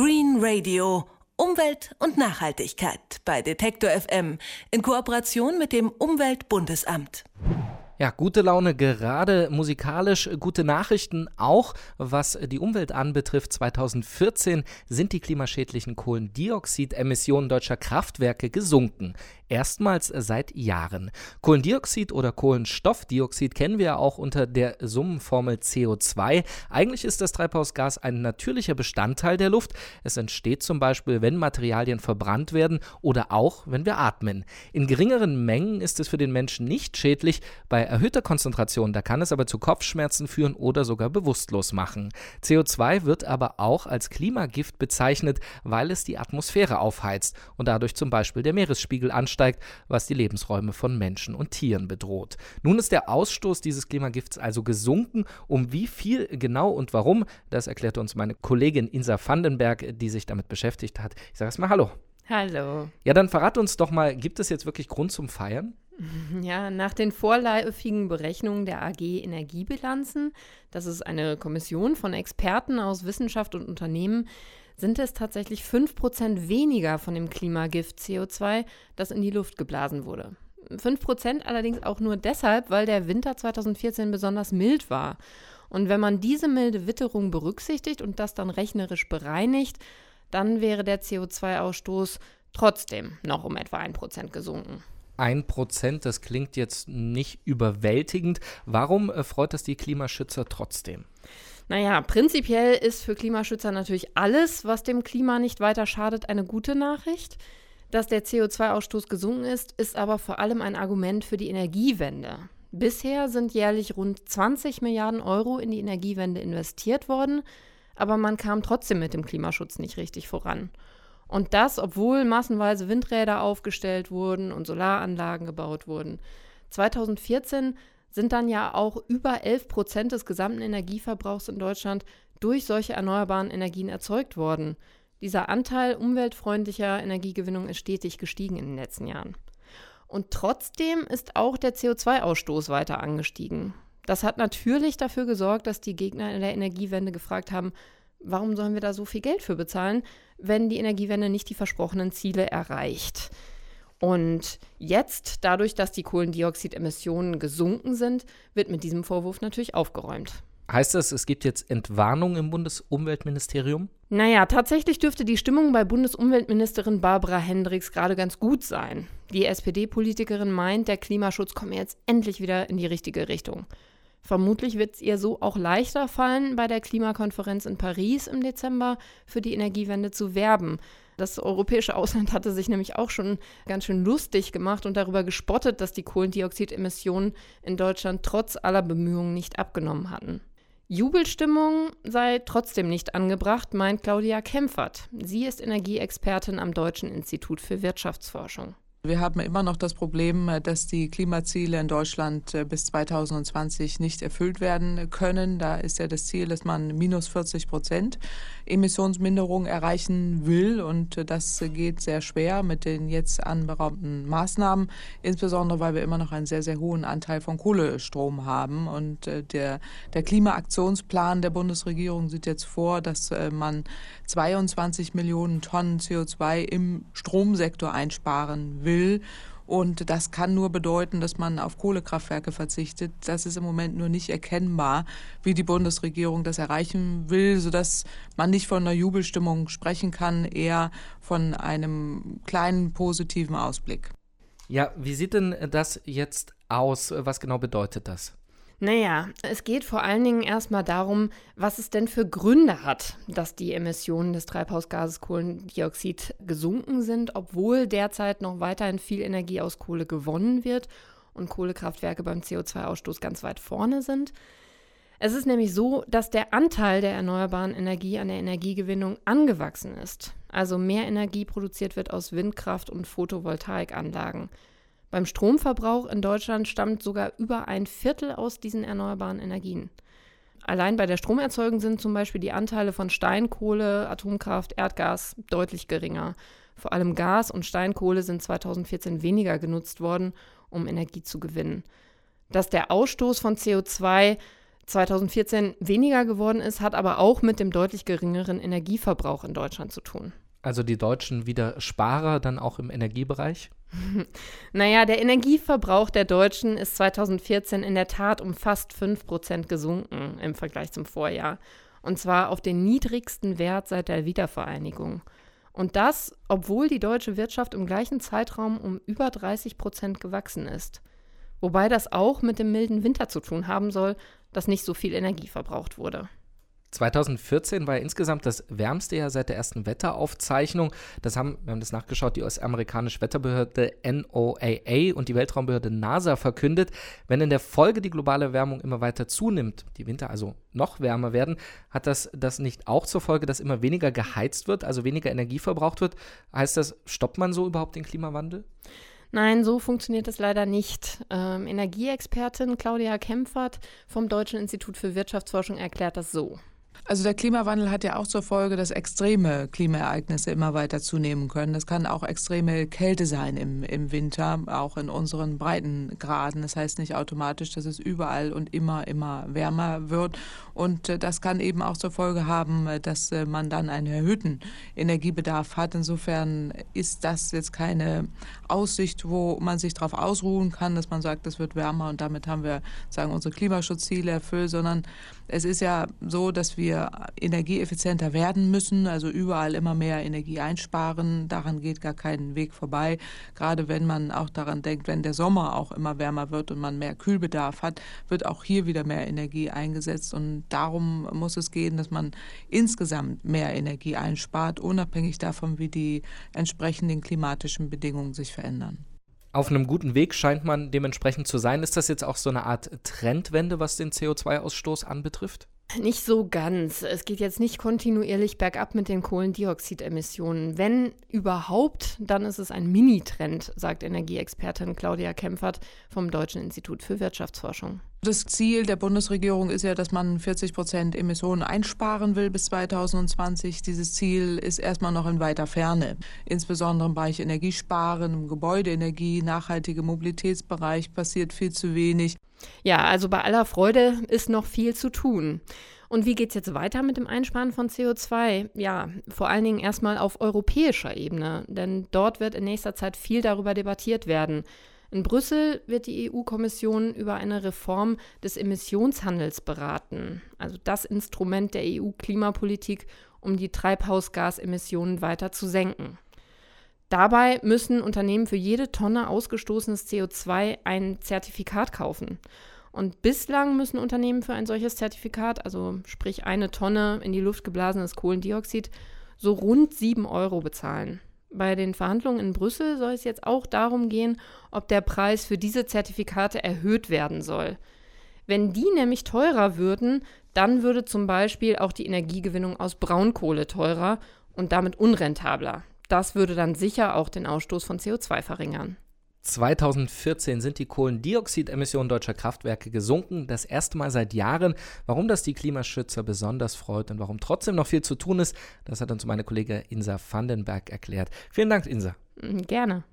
Green Radio. Umwelt und Nachhaltigkeit bei Detektor FM in Kooperation mit dem Umweltbundesamt. Ja, gute Laune gerade musikalisch, gute Nachrichten auch, was die Umwelt anbetrifft. 2014 sind die klimaschädlichen Kohlendioxidemissionen deutscher Kraftwerke gesunken erstmals seit Jahren. Kohlendioxid oder Kohlenstoffdioxid kennen wir ja auch unter der Summenformel CO2. Eigentlich ist das Treibhausgas ein natürlicher Bestandteil der Luft. Es entsteht zum Beispiel, wenn Materialien verbrannt werden oder auch, wenn wir atmen. In geringeren Mengen ist es für den Menschen nicht schädlich. Bei erhöhter Konzentration, da kann es aber zu Kopfschmerzen führen oder sogar bewusstlos machen. CO2 wird aber auch als Klimagift bezeichnet, weil es die Atmosphäre aufheizt und dadurch zum Beispiel der Meeresspiegel ansteigt ansteigt, was die Lebensräume von Menschen und Tieren bedroht. Nun ist der Ausstoß dieses Klimagifts also gesunken. Um wie viel genau und warum, das erklärte uns meine Kollegin Insa Vandenberg, die sich damit beschäftigt hat. Ich sage erstmal Hallo. Hallo. Ja, dann verrat uns doch mal, gibt es jetzt wirklich Grund zum Feiern? Ja, nach den vorläufigen Berechnungen der AG Energiebilanzen, das ist eine Kommission von Experten aus Wissenschaft und Unternehmen, sind es tatsächlich 5% weniger von dem Klimagift CO2, das in die Luft geblasen wurde. 5% allerdings auch nur deshalb, weil der Winter 2014 besonders mild war. Und wenn man diese milde Witterung berücksichtigt und das dann rechnerisch bereinigt, dann wäre der CO2-Ausstoß trotzdem noch um etwa 1% gesunken. 1%, das klingt jetzt nicht überwältigend. Warum äh, freut das die Klimaschützer trotzdem? Naja, prinzipiell ist für Klimaschützer natürlich alles, was dem Klima nicht weiter schadet, eine gute Nachricht. Dass der CO2-Ausstoß gesunken ist, ist aber vor allem ein Argument für die Energiewende. Bisher sind jährlich rund 20 Milliarden Euro in die Energiewende investiert worden, aber man kam trotzdem mit dem Klimaschutz nicht richtig voran. Und das, obwohl massenweise Windräder aufgestellt wurden und Solaranlagen gebaut wurden. 2014 sind dann ja auch über 11 Prozent des gesamten Energieverbrauchs in Deutschland durch solche erneuerbaren Energien erzeugt worden. Dieser Anteil umweltfreundlicher Energiegewinnung ist stetig gestiegen in den letzten Jahren. Und trotzdem ist auch der CO2-Ausstoß weiter angestiegen. Das hat natürlich dafür gesorgt, dass die Gegner der Energiewende gefragt haben, warum sollen wir da so viel Geld für bezahlen, wenn die Energiewende nicht die versprochenen Ziele erreicht. Und jetzt, dadurch, dass die Kohlendioxidemissionen gesunken sind, wird mit diesem Vorwurf natürlich aufgeräumt. Heißt das, es gibt jetzt Entwarnung im Bundesumweltministerium? Naja, tatsächlich dürfte die Stimmung bei Bundesumweltministerin Barbara Hendricks gerade ganz gut sein. Die SPD-Politikerin meint, der Klimaschutz komme jetzt endlich wieder in die richtige Richtung. Vermutlich wird es ihr so auch leichter fallen, bei der Klimakonferenz in Paris im Dezember für die Energiewende zu werben. Das europäische Ausland hatte sich nämlich auch schon ganz schön lustig gemacht und darüber gespottet, dass die Kohlendioxidemissionen in Deutschland trotz aller Bemühungen nicht abgenommen hatten. Jubelstimmung sei trotzdem nicht angebracht, meint Claudia Kempfert. Sie ist Energieexpertin am Deutschen Institut für Wirtschaftsforschung. Wir haben immer noch das Problem, äh, dass die Klimaziele in Deutschland äh, bis 2020 nicht erfüllt werden können. Da ist ja das Ziel, dass man minus 40 Prozent Emissionsminderung erreichen will. Und äh, das geht sehr schwer mit den jetzt anberaumten Maßnahmen, insbesondere weil wir immer noch einen sehr, sehr hohen Anteil von Kohlestrom haben. Und der, der Klimaaktionsplan der Bundesregierung sieht jetzt vor, dass man 22 Millionen Tonnen CO2 im Stromsektor einsparen will will. Und das kann nur bedeuten, dass man auf Kohlekraftwerke verzichtet. Das ist im Moment nur nicht erkennbar, wie die Bundesregierung das erreichen will, sodass man nicht von einer Jubelstimmung sprechen kann, eher von einem kleinen positiven Ausblick. Ja, wie sieht denn das jetzt aus? Was genau bedeutet das? Naja, es geht vor allen Dingen erstmal darum, was es denn für Gründe hat, dass die Emissionen des Treibhausgases Kohlendioxid gesunken sind, obwohl derzeit noch weiterhin viel Energie aus Kohle gewonnen wird und Kohlekraftwerke beim CO2-Ausstoß ganz weit vorne sind. Es ist nämlich so, dass der Anteil der erneuerbaren Energie an der Energiegewinnung angewachsen ist. Also mehr Energie produziert wird aus Windkraft und Photovoltaikanlagen. Beim Stromverbrauch in Deutschland stammt sogar über ein Viertel aus diesen erneuerbaren Energien. Allein bei der Stromerzeugung sind zum Beispiel die Anteile von Steinkohle, Atomkraft, Erdgas deutlich geringer. Vor allem Gas und Steinkohle sind 2014 weniger genutzt worden, um Energie zu gewinnen. Dass der Ausstoß von CO2 2014 weniger geworden ist, hat aber auch mit dem deutlich geringeren Energieverbrauch in Deutschland zu tun. Also die Deutschen wieder Sparer dann auch im Energiebereich? naja, der Energieverbrauch der Deutschen ist 2014 in der Tat um fast 5 Prozent gesunken im Vergleich zum Vorjahr. Und zwar auf den niedrigsten Wert seit der Wiedervereinigung. Und das, obwohl die deutsche Wirtschaft im gleichen Zeitraum um über 30 Prozent gewachsen ist. Wobei das auch mit dem milden Winter zu tun haben soll, dass nicht so viel Energie verbraucht wurde. 2014 war ja insgesamt das wärmste Jahr seit der ersten Wetteraufzeichnung. Das haben, wir haben das nachgeschaut, die US-amerikanische Wetterbehörde NOAA und die Weltraumbehörde NASA verkündet. Wenn in der Folge die globale Erwärmung immer weiter zunimmt, die Winter also noch wärmer werden, hat das das nicht auch zur Folge, dass immer weniger geheizt wird, also weniger Energie verbraucht wird? Heißt das, stoppt man so überhaupt den Klimawandel? Nein, so funktioniert es leider nicht. Ähm, Energieexpertin Claudia Kempfert vom Deutschen Institut für Wirtschaftsforschung erklärt das so. Also der Klimawandel hat ja auch zur Folge, dass extreme Klimaereignisse immer weiter zunehmen können. Das kann auch extreme Kälte sein im, im Winter, auch in unseren Breitengraden. Das heißt nicht automatisch, dass es überall und immer, immer wärmer wird. Und äh, das kann eben auch zur Folge haben, äh, dass äh, man dann einen erhöhten Energiebedarf hat. Insofern ist das jetzt keine Aussicht, wo man sich darauf ausruhen kann, dass man sagt, es wird wärmer und damit haben wir sagen unsere Klimaschutzziele erfüllt, sondern es ist ja so, dass wir energieeffizienter werden müssen, also überall immer mehr Energie einsparen. Daran geht gar kein Weg vorbei. Gerade wenn man auch daran denkt, wenn der Sommer auch immer wärmer wird und man mehr Kühlbedarf hat, wird auch hier wieder mehr Energie eingesetzt. Und darum muss es gehen, dass man insgesamt mehr Energie einspart, unabhängig davon, wie die entsprechenden klimatischen Bedingungen sich verändern auf einem guten Weg scheint man dementsprechend zu sein. Ist das jetzt auch so eine Art Trendwende, was den CO2-Ausstoß anbetrifft? Nicht so ganz. Es geht jetzt nicht kontinuierlich bergab mit den Kohlendioxidemissionen. Wenn überhaupt, dann ist es ein Mini-Trend, sagt Energieexpertin Claudia Kempfert vom Deutschen Institut für Wirtschaftsforschung. Das Ziel der Bundesregierung ist ja, dass man 40 Prozent Emissionen einsparen will bis 2020. Dieses Ziel ist erstmal noch in weiter Ferne. Insbesondere im Bereich Energiesparen, im Gebäudeenergie, nachhaltige Mobilitätsbereich passiert viel zu wenig. Ja, also bei aller Freude ist noch viel zu tun. Und wie geht es jetzt weiter mit dem Einsparen von CO2? Ja, vor allen Dingen erstmal auf europäischer Ebene, denn dort wird in nächster Zeit viel darüber debattiert werden. In Brüssel wird die EU-Kommission über eine Reform des Emissionshandels beraten, also das Instrument der EU-Klimapolitik, um die Treibhausgasemissionen weiter zu senken. Dabei müssen Unternehmen für jede Tonne ausgestoßenes CO2 ein Zertifikat kaufen. Und bislang müssen Unternehmen für ein solches Zertifikat, also sprich eine Tonne in die Luft geblasenes Kohlendioxid, so rund 7 Euro bezahlen. Bei den Verhandlungen in Brüssel soll es jetzt auch darum gehen, ob der Preis für diese Zertifikate erhöht werden soll. Wenn die nämlich teurer würden, dann würde zum Beispiel auch die Energiegewinnung aus Braunkohle teurer und damit unrentabler. Das würde dann sicher auch den Ausstoß von CO2 verringern. 2014 sind die Kohlendioxidemissionen deutscher Kraftwerke gesunken, das erste Mal seit Jahren. Warum das die Klimaschützer besonders freut und warum trotzdem noch viel zu tun ist, das hat uns meine Kollegin Insa Vandenberg erklärt. Vielen Dank, Insa. Mm, gerne.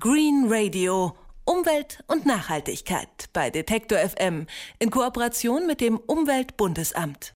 Green Radio. Umwelt und Nachhaltigkeit bei Detektor FM in Kooperation mit dem Umweltbundesamt.